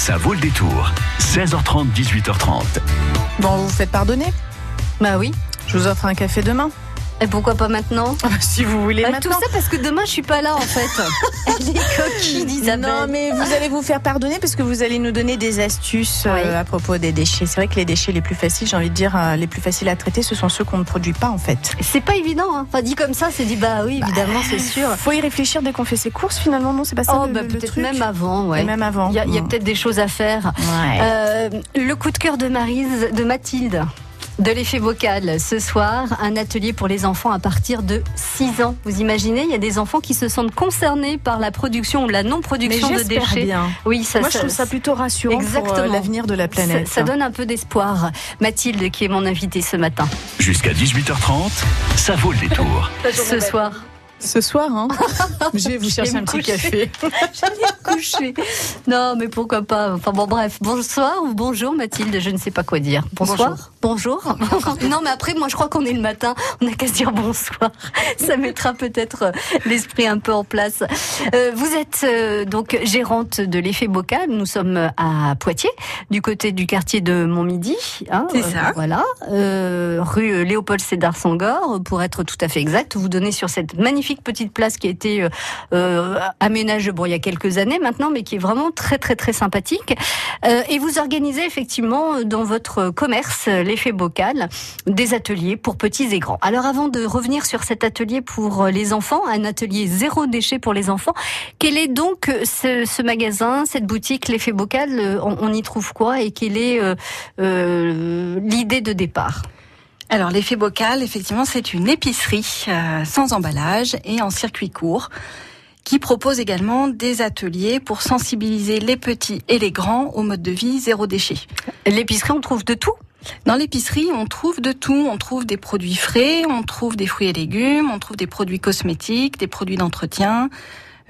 Ça vaut le détour. 16h30, 18h30. Bon, vous vous faites pardonner? Bah oui. Je vous offre un café demain. Et pourquoi pas maintenant Ah bah, Si vous voulez Bah, maintenant. Tout ça parce que demain je suis pas là en fait. Les coquilles d'Isabelle. Non, mais vous allez vous faire pardonner parce que vous allez nous donner des astuces euh, à propos des déchets. C'est vrai que les déchets les plus faciles, j'ai envie de dire, euh, les plus faciles à traiter, ce sont ceux qu'on ne produit pas en fait. C'est pas évident. Hein. Enfin dit comme ça, c'est dit bah oui évidemment c'est sûr. Faut y réfléchir dès qu'on fait ses courses finalement, non C'est pas ça Oh bah le peut-être même avant Et ouais. même avant. Il y a, Mm. peut-être des choses à faire. Ouais. Euh, le coup de cœur de Marise, de Mathilde. De l'effet vocal. Ce soir, un atelier pour les enfants à partir de 6 ans. Vous imaginez, il y a des enfants qui se sentent concernés par la production ou la non-production de déchets. bien. Oui, ça, Moi, je trouve ça plutôt rassurant pour euh, Exactement. l'avenir de la planète. Ça, ça donne un peu d'espoir. Mathilde, qui est mon invitée ce matin. Jusqu'à 18h30, ça vaut le détour. Ce soir. Ce soir, hein Je vais vous chercher un petit coucher. café. J'allais me coucher. Non, mais pourquoi pas. Enfin bon, bref. Bonsoir ou bonjour, Mathilde. Je ne sais pas quoi dire. Bonsoir. Bonjour. non, mais après, moi, je crois qu'on est le matin. On n'a qu'à se dire bonsoir. Ça mettra peut-être euh, l'esprit un peu en place. Euh, vous êtes euh, donc gérante de l'effet bocal. Nous sommes à Poitiers, du côté du quartier de Montmidi. hein, C'est ça. voilà. Euh, rue Léopold Sédar Sangor, pour être tout à fait exact. Vous donnez sur cette magnifique petite place qui a été euh, euh, aménagée bon, il y a quelques années maintenant, mais qui est vraiment très très très sympathique. Euh, et vous organisez effectivement dans votre commerce, l'effet bocal, des ateliers pour petits et grands. Alors avant de revenir sur cet atelier pour les enfants, un atelier zéro déchet pour les enfants, quel est donc ce, magasin, cette boutique, l'effet bocal on, y trouve quoi et quelle est l'idée de départ? Alors l'effet bocal, effectivement, c'est une épicerie euh, sans emballage et en circuit court qui propose également des ateliers pour sensibiliser les petits et les grands au mode de vie zéro déchet. L'épicerie, on trouve de tout? Dans l'épicerie, on trouve de tout. On trouve des produits frais, on trouve des fruits et légumes, on trouve des produits cosmétiques, des produits d'entretien,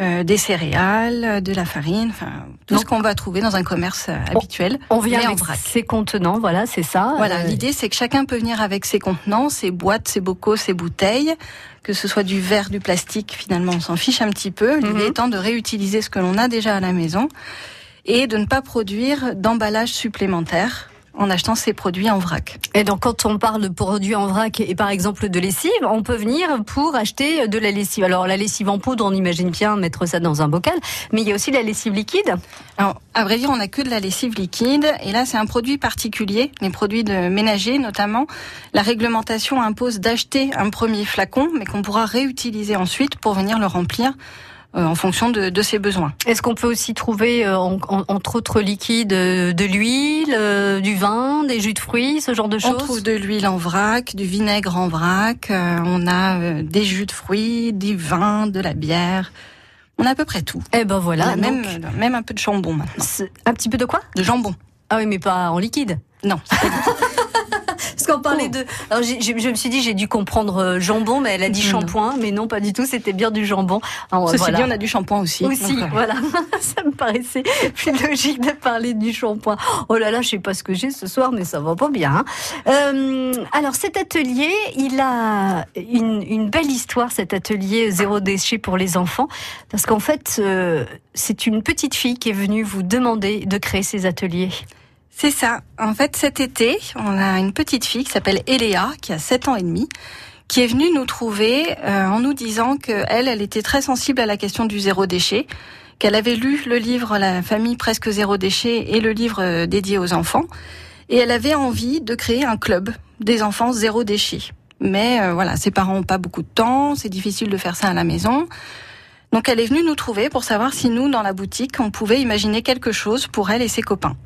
euh, des céréales, de la farine, enfin tout Donc- ce qu'on va trouver dans un commerce euh, habituel. On vient en avec vrac. ses contenants, voilà, c'est ça. Voilà, Euh, l'idée c'est que chacun peut venir avec ses contenants, ses boîtes, ses bocaux, ses bouteilles, que ce soit du verre, du plastique, finalement on s'en fiche un petit peu. L'idée Mhm. étant de réutiliser ce que l'on a déjà à la maison et de ne pas produire d'emballage supplémentaire en achetant ces produits en vrac. Et donc, quand on parle de produits en vrac et par exemple de lessive, on peut venir pour acheter de la lessive. Alors, la lessive en poudre, on imagine bien mettre ça dans un bocal, mais il y a aussi la lessive liquide. Alors, à vrai dire, on n'a que de la lessive liquide, et là, c'est un produit particulier, les produits de ménager notamment. La réglementation impose d'acheter un premier flacon, mais qu'on pourra réutiliser ensuite pour venir le remplir en fonction de, de ses besoins. Est-ce qu'on peut aussi trouver, euh, en- en- entre autres liquides, euh, de l'huile, euh, du vin, des jus de fruits, ce genre de On choses trouve de l'huile en vrac, du vinaigre en vrac, euh, on a euh, des jus de fruits, du vin, de la bière. On a à peu près tout. Eh ben On voilà, même, euh, même un peu de jambon maintenant. un petit peu de quoi? De jambon. Ah oui, mais pas en liquide. Non. Qu'on parlait de. Alors je me suis dit, j'ai dû comprendre euh, jambon, mais elle a dit Non. shampoing, mais non, pas du tout. C'était bien du jambon. Alors, Ceci voilà. dit, on a du shampoing aussi. Aussi, Donc, euh, voilà. ça me paraissait plus logique de parler du shampoing. Oh là là, je sais pas ce que j'ai ce soir, mais ça va pas bien. hein. Euh, alors cet atelier, il a une, une belle histoire, cet atelier zéro déchet pour les enfants, parce qu'en fait, euh, c'est une petite fille qui est venue vous demander de créer ces ateliers. C'est ça. En fait, cet été, on a une petite fille qui s'appelle Eléa, qui a 7 ans et demi, qui est venue nous trouver euh, en nous disant que elle, était très sensible à la question du zéro déchet, qu'elle avait lu le livre La famille presque zéro déchet et le livre euh, dédié aux enfants, et elle avait envie de créer un club des enfants zéro déchet. Mais euh, voilà, ses parents ont pas beaucoup de temps, c'est difficile de faire ça à la maison. Donc elle est venue nous trouver pour savoir si nous, dans la boutique, on pouvait imaginer quelque chose pour elle et ses copains.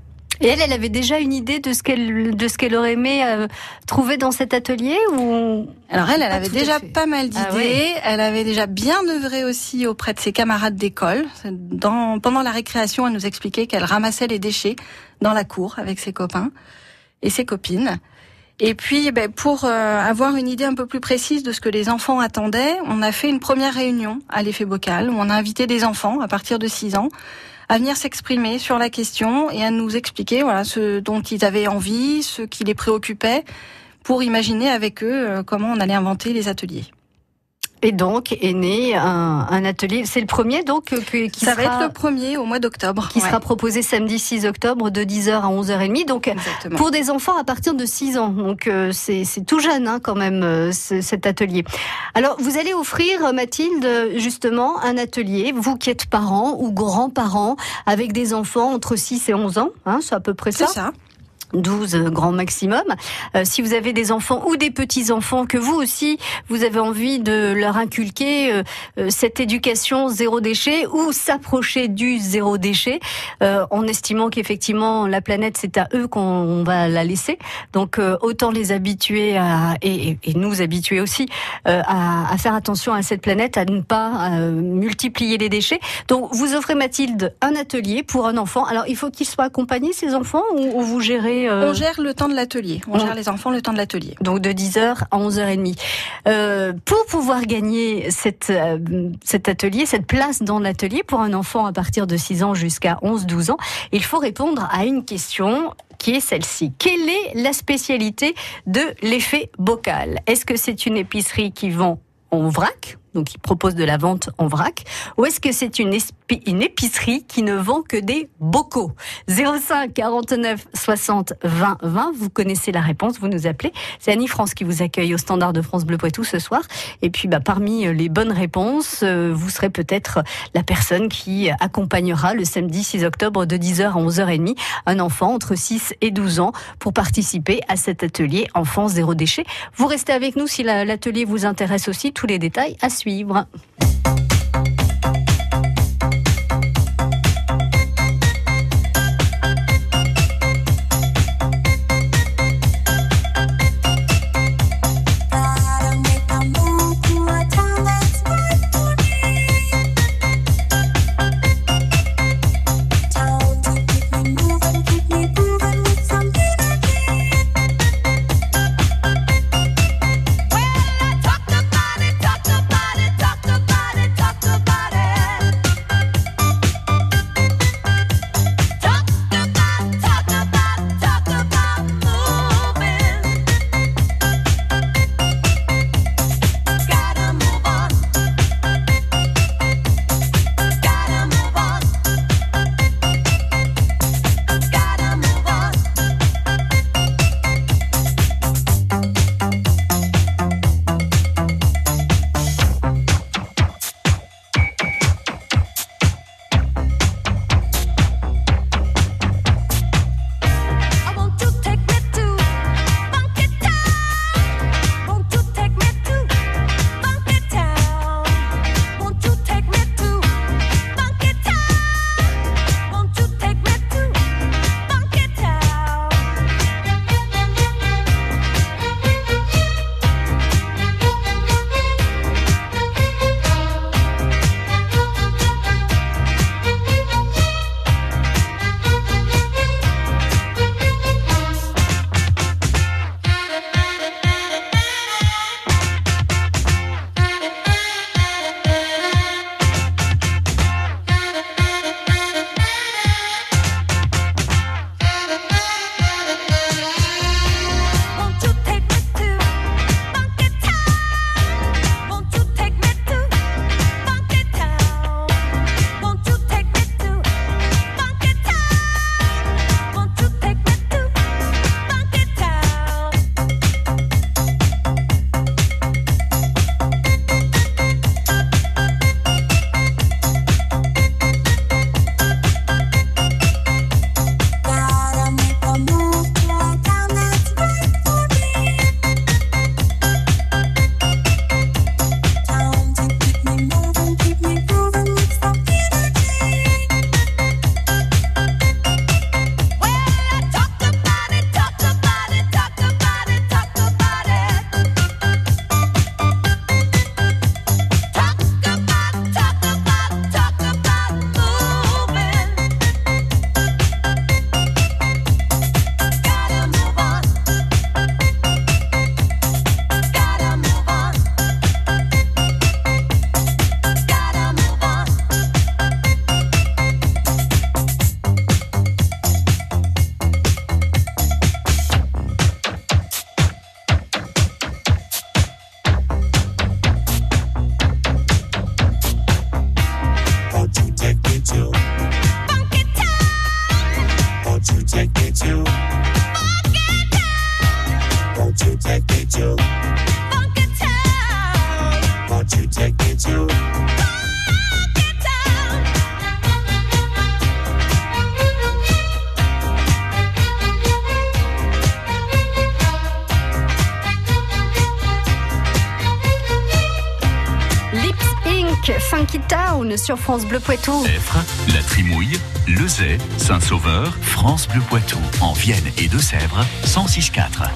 Et elle, elle avait déjà une idée de ce qu'elle de ce qu'elle aurait aimé euh, trouver dans cet atelier ou? Alors elle, elle Pas avait déjà pas mal d'idées. Ah ouais. Elle avait déjà bien œuvré aussi auprès de ses camarades d'école. Dans, pendant la récréation, elle nous expliquait qu'elle ramassait les déchets dans la cour avec ses copains et ses copines. Et puis, ben, pour euh, avoir une idée un peu plus précise de ce que les enfants attendaient, on a fait une première réunion à l'effet bocal où on a invité des enfants à partir de 6 ans à venir s'exprimer sur la question et à nous expliquer voilà ce dont ils avaient envie, ce qui les préoccupait, pour imaginer avec eux euh, comment on allait inventer les ateliers. Et donc est né un, un atelier. C'est le premier donc euh, que- qui Ça sera, va être le premier au mois d'octobre. qui Ouais, sera proposé samedi 6 octobre de 10h à 11h30. Donc Exactement. pour des enfants à partir de 6 ans. Donc euh, c'est c'est tout jeune hein, quand même euh, ce- cet atelier. Alors vous allez offrir Mathilde justement un atelier, vous qui êtes parents ou grands-parents avec des enfants entre 6 et 11 ans, hein, c'est à peu près C'est ça? ça. 12 euh, grand maximum. Euh, si vous avez des enfants ou des petits-enfants que vous aussi, vous avez envie de leur inculquer euh, cette éducation zéro déchet ou s'approcher du zéro déchet, en estimant qu'effectivement la planète c'est à eux qu'on va la laisser. Donc autant les habituer à, et, nous habituer aussi à, faire attention à cette planète, à ne pas multiplier les déchets. Donc vous offrez Mathilde un atelier pour un enfant. Alors il faut qu'il soit accompagné ces enfants ou vous gérez euh, On gère le temps de l'atelier. On on- gère les enfants le temps de l'atelier. donc de 10h à 11h30. Euh, pour pouvoir gagner cette, euh, cet atelier, cette place dans l'atelier pour un enfant à partir de 6 ans jusqu'à 11-12 ans, il faut répondre à une question qui est celle-ci. Quelle est la spécialité de l'effet bocal? Est-ce que c'est une épicerie qui vend en vrac donc qui propose de la vente en vrac, ou est-ce que c'est une, épicerie qui ne vend que des bocaux? 05 49 60 20 20, vous connaissez la réponse, vous nous appelez. C'est Annie France qui vous accueille au standard de France Bleu Poitou ce soir. Et puis bah, parmi les bonnes réponses, euh, vous serez peut-être la personne qui accompagnera le samedi 6 octobre de 10h à 11h30 un enfant entre 6 et 12 ans pour participer à cet atelier Enfance zéro déchet. Vous restez avec nous si la- l'atelier vous intéresse aussi, tous les détails à suivre. Gotta Sur France Bleu Poitou. Effre, La Trimouille, Lezay, Saint-Sauveur, France Bleu Poitou, en Vienne et Deux-Sèvres, 106.4.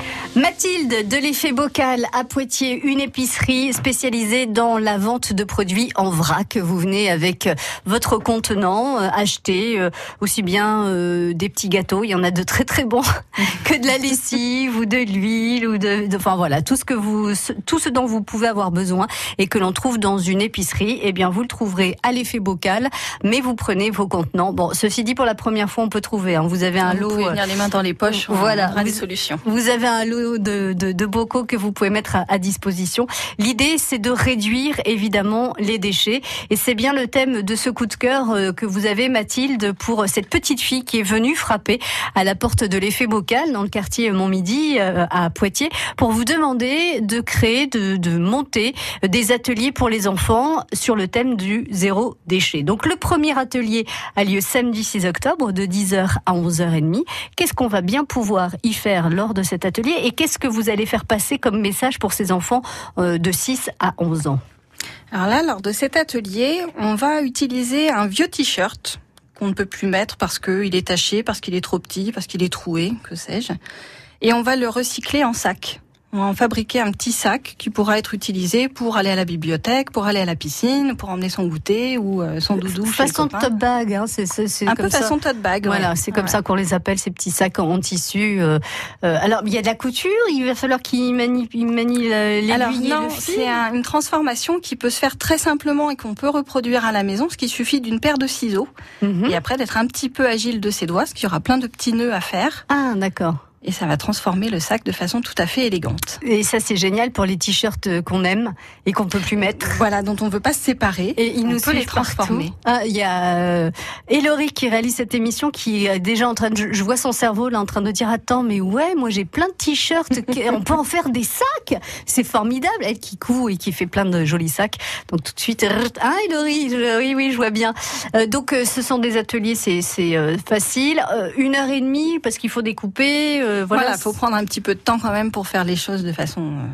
Mathilde de l'effet bocal à Poitiers, une épicerie spécialisée dans la vente de produits en vrac. Vous venez avec votre contenant, euh, acheter euh, aussi bien euh, des petits gâteaux, il y en a de très très bons, que de la lessive ou de l'huile ou de, de- enfin voilà, tout ce que vous, tout ce dont vous pouvez avoir besoin et que l'on trouve dans une épicerie, eh bien vous le trouverez à l'effet bocal, mais vous prenez vos contenants. Bon, ceci dit, pour la première fois, on peut trouver. hein. Vous avez un Vous lot. pouvez euh, venir les mains dans les poches. on Voilà. aura des solutions. vous avez un lot de, bocaux que vous pouvez mettre à, à disposition. L'idée, c'est de réduire évidemment les déchets. Et c'est bien le thème de ce coup de cœur euh, que vous avez, Mathilde, pour cette petite fille qui est venue frapper à la porte de l'effet bocal dans le quartier Montmidi euh, à Poitiers pour vous demander de créer, de, de monter des ateliers pour les enfants sur le thème du zéro déchet. Donc le premier atelier a lieu samedi 6 octobre de 10h à 11h30. Qu'est-ce qu'on va bien pouvoir y faire lors de cet atelier? Et qu'est-ce que vous allez faire passer comme message pour ces enfants euh, de 6 à 11 ans? Alors là, lors de cet atelier, on va utiliser un vieux t-shirt qu'on ne peut plus mettre parce qu'il est taché, parce qu'il est trop petit, parce qu'il est troué, que sais-je. Et on va le recycler en sac. On va en fabriquer un petit sac qui pourra être utilisé pour aller à la bibliothèque, pour aller à la piscine, pour emmener son goûter ou euh, son doudou chez Façon copains. top bag, hein, c'est Un comme peu ça. façon tote bag. ouais. Voilà, c'est comme Ouais. ça qu'on les appelle ces petits sacs en tissu. euh, euh, alors il y a de la couture, il va falloir qu'ils manient, Alors l'aiguille et non, c'est un- une transformation qui peut se faire très simplement et qu'on peut reproduire à la maison, ce qui suffit d'une paire de ciseaux Mhm. et après d'être un petit peu agile de ses doigts, parce qu'il y aura plein de petits nœuds à faire Ah d'accord. Et ça va transformer le sac de façon tout à fait élégante. Et ça c'est génial pour les t-shirts euh, qu'on aime et qu'on peut plus mettre. Voilà, dont on ne veut pas se séparer. Et ils On nous peut les transformer. Ah, il y a euh, Elori qui réalise cette émission qui est déjà en train de, je- vois son cerveau là en train de dire attends mais ouais moi j'ai plein de t-shirts, on peut en faire des sacs, c'est formidable. Elle qui coud et qui fait plein de jolis sacs. Donc tout de suite ah Elori, oui oui je vois bien. Euh, donc ce sont des ateliers c'est c'est facile, une heure et demie parce qu'il faut découper. Euh, Voilà, voilà, il faut prendre un petit peu de temps quand même pour faire les choses de façon euh,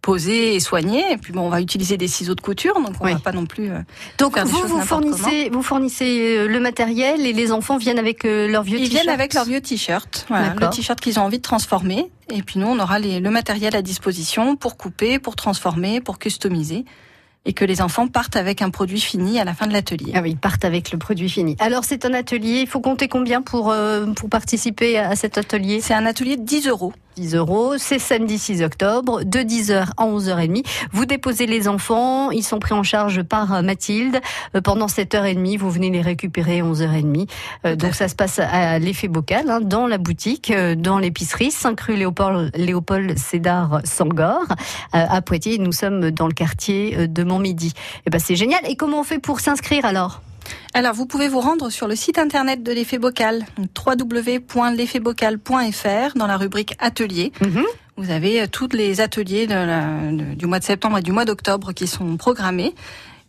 posée et soignée. Et puis bon, on va utiliser des ciseaux de couture, donc on Oui. va pas non plus. euh, Donc faire vous vous fournissez vous fournissez le matériel et les enfants viennent avec leurs vieux Ils viennent avec leur vieux t-shirt, voilà, le t-shirt qu'ils ont envie de transformer. Et puis nous, on aura les- le matériel à disposition pour couper, pour transformer, pour customiser. Et que les enfants partent avec un produit fini à la fin de l'atelier. Ah oui, ils partent avec le produit fini. Alors c'est un atelier, il faut compter combien pour, euh, pour participer à cet atelier? C'est un atelier de 10 euros. 10 euros, c'est samedi 6 octobre, de 10h à 11h30. Vous déposez les enfants, ils sont pris en charge par euh, Mathilde. Euh, Pendant 7h30, vous venez les récupérer 11h30. Euh, donc ça se passe à l'effet bocal, hein, dans la boutique, dans l'épicerie, 5 rue Léopold, Léopold Sédar Sangor, à Poitiers. Nous sommes dans le quartier de Montmidi. Et ben c'est génial. Et comment on fait pour s'inscrire alors? Alors, vous pouvez vous rendre sur le site internet de l'effet bocal, www.l'effetbocal.fr, dans la rubrique atelier. Mhm. Vous avez euh, tous les ateliers de la- de- du mois de septembre et du mois d'octobre qui sont programmés.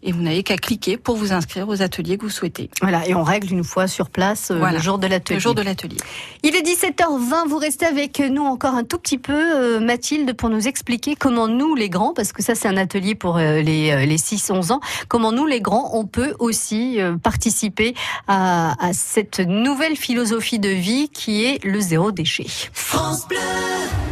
Et vous n'avez qu'à cliquer pour vous inscrire aux ateliers que vous souhaitez. Voilà, et on règle une fois sur place euh, Voilà. le jour de l'atelier. Le jour de l'atelier. Il est 17h20, vous restez avec nous encore un tout petit peu, euh, Mathilde, pour nous expliquer comment nous, les grands, parce que ça c'est un atelier pour euh, les, euh, les 6-11 ans, comment nous, les grands, on peut aussi euh, participer à, à cette nouvelle philosophie de vie qui est le zéro déchet.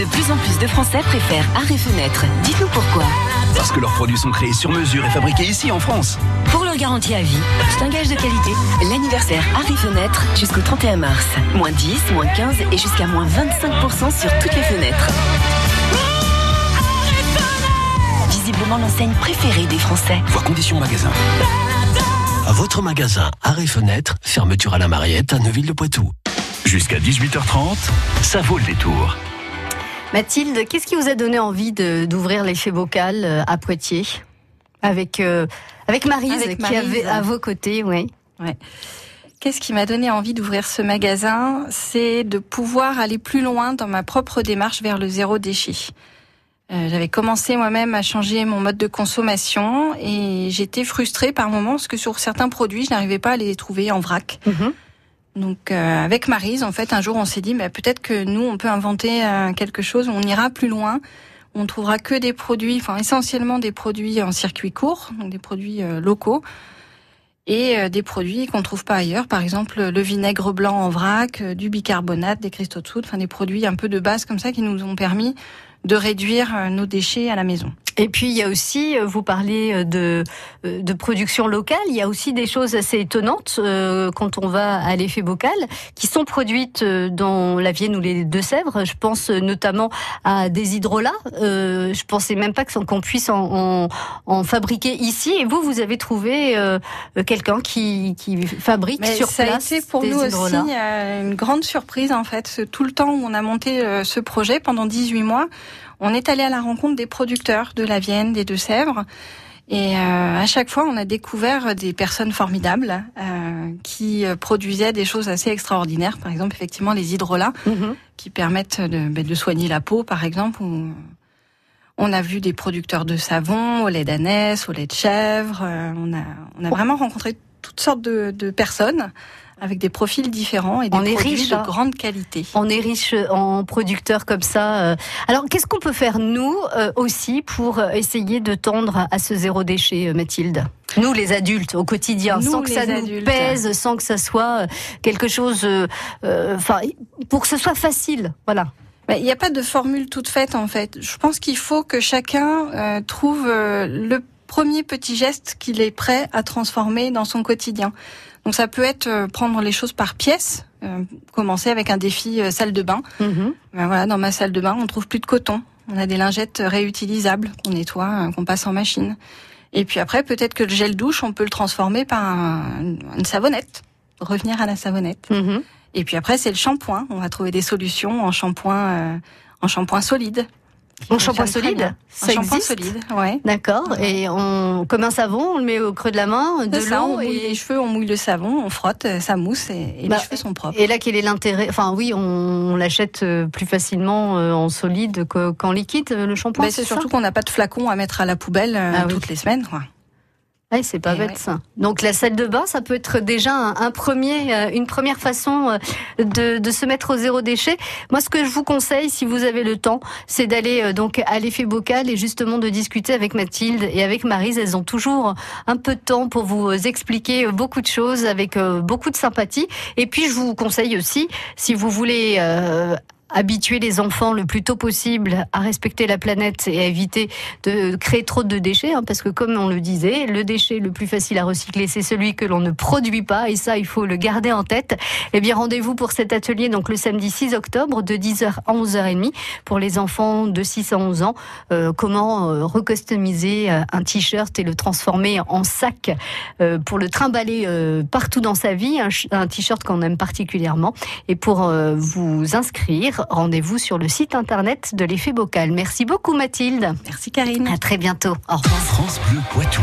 De plus en plus de Français préfèrent arrêt fenêtre. Dites-nous pourquoi. Parce que leurs produits sont créés sur mesure et fabriqués ici en France. Pour leur garantie à vie, c'est un gage de qualité. L'anniversaire Harry Fenêtre jusqu'au 31 mars. Moins 10, moins 15 et jusqu'à moins 25% sur toutes les fenêtres. Visiblement l'enseigne préférée des Français. Voir conditions magasin. À votre magasin Arrêt Fenêtre, fermeture à la Mariette à Neuville-le-Poitou. Jusqu'à 18h30, ça vaut le détour. Mathilde, qu'est-ce qui vous a donné envie d'ouvrir l'effet bocal euh, à Poitiers avec euh, avec Maryse Avec qui Maryse. avait à vos côtés, oui. Ouais. Qu'est-ce qui m'a donné envie d'ouvrir ce magasin? C'est de pouvoir aller plus loin dans ma propre démarche vers le zéro déchet. Euh, J'avais commencé moi-même à changer mon mode de consommation et j'étais frustrée par moments parce que sur certains produits, je n'arrivais pas à les trouver en vrac. Mhm. Donc euh, avec Marise, en fait, un jour on s'est dit, bah, peut-être que nous, on peut inventer euh, quelque chose, on ira plus loin, on trouvera que des produits, enfin essentiellement des produits en circuit court, donc des produits euh, locaux, et euh, des produits qu'on trouve pas ailleurs, par exemple le vinaigre blanc en vrac, euh, du bicarbonate, des cristaux de soude, enfin des produits un peu de base comme ça qui nous ont permis de réduire euh, nos déchets à la maison. Et puis il y a aussi, euh, vous parlez euh, de, euh, de production locale, il y a aussi des choses assez étonnantes euh, quand on va à l'effet bocal, qui sont produites dans la Vienne ou les Deux-Sèvres. Je pense notamment à des hydrolats. Euh, je pensais même pas qu'on puisse en, en, en fabriquer ici. Et vous, vous avez trouvé euh, quelqu'un qui, qui fabrique Mais sur ça place a été pour des nous aussi hydrolats. une grande surprise en fait. Tout le temps où on a monté ce projet pendant 18 mois, on est allé à la rencontre des producteurs de la Vienne, des Deux-Sèvres. Et euh, à chaque fois, on a découvert des personnes formidables euh, qui euh, produisaient des choses assez extraordinaires. Par exemple, effectivement, les hydrolats Mhm. qui permettent de, ben, de soigner la peau, par exemple. on a vu des producteurs de savon au lait d'ânesse, au lait de chèvre. euh, on a, on a vraiment rencontré toutes sortes de, de personnes avec des profils différents et des On est produits riche, de hein. grande qualité. On est riche en producteurs comme ça. euh. Alors, qu'est-ce qu'on peut faire, nous, euh, aussi, pour euh, essayer de tendre à ce zéro déchet, Mathilde? Nous, les adultes, au quotidien, Nous, sans que ça nous pèse, sans que ça soit quelque chose... euh, euh, Enfin, pour que ce soit facile, voilà. Il n'y a pas de formule toute faite en fait. Je pense qu'il faut que chacun euh, trouve euh, le premier petit geste qu'il est prêt à transformer dans son quotidien. Donc ça peut être euh, prendre les choses par pièces, euh, commencer avec un défi euh, salle de bain. Mhm. Ben voilà, dans ma salle de bain, on trouve plus de coton. On a des lingettes réutilisables qu'on nettoie, euh, qu'on passe en machine. Et puis après, peut-être que le gel douche, on peut le transformer par un- une savonnette. Revenir à la savonnette. Mhm. Et puis après, c'est le shampoing. On va trouver des solutions en shampoing, euh, en shampoing solide. En shampoing solide. Ça Un shampoing existe solide, ouais. D'accord. Et on, comme un savon, on le met au creux de la main, de l'eau. mouille Et... les cheveux, on mouille le savon, on frotte, ça mousse et, et Bah, les cheveux sont propres. Et là, quel est l'intérêt? Enfin, oui, on, on l'achète euh, plus facilement euh, en solide que- qu'en liquide, euh, le shampoing. Mais c'est surtout qu'on n'a pas de flacon à mettre à la poubelle Ah oui. toutes les semaines. Quoi. Ouais, c'est pas Et bête ouais. ça. Donc la salle de bain, ça peut être déjà un, un premier, euh, une première façon euh, de, de se mettre au zéro déchet. Moi, ce que je vous conseille, si vous avez le temps, c'est d'aller euh, donc à l'effet bocal et justement de discuter avec Mathilde et avec Marise. Elles ont toujours un peu de temps pour vous expliquer beaucoup de choses avec beaucoup de sympathie. Et puis je vous conseille aussi, si vous voulez. euh, habituer les enfants le plus tôt possible à respecter la planète et à éviter de créer trop de déchets, hein, parce que comme on le disait, le déchet le plus facile à recycler, c'est celui que l'on ne produit pas, et ça, il faut le garder en tête. Eh bien, rendez-vous pour cet atelier, donc le samedi 6 octobre, de 10h à 11h30, pour les enfants de 6 à 11 ans, euh, comment euh, recustomiser euh, un t-shirt et le transformer en sac euh, pour le trimballer euh, partout dans sa vie, un, un t-shirt qu'on aime particulièrement. Et pour euh, vous inscrire, rendez-vous sur le site internet de l'effet bocal. Merci beaucoup Mathilde. Merci Karine. À très bientôt. Au revoir. France Bleu Poitou.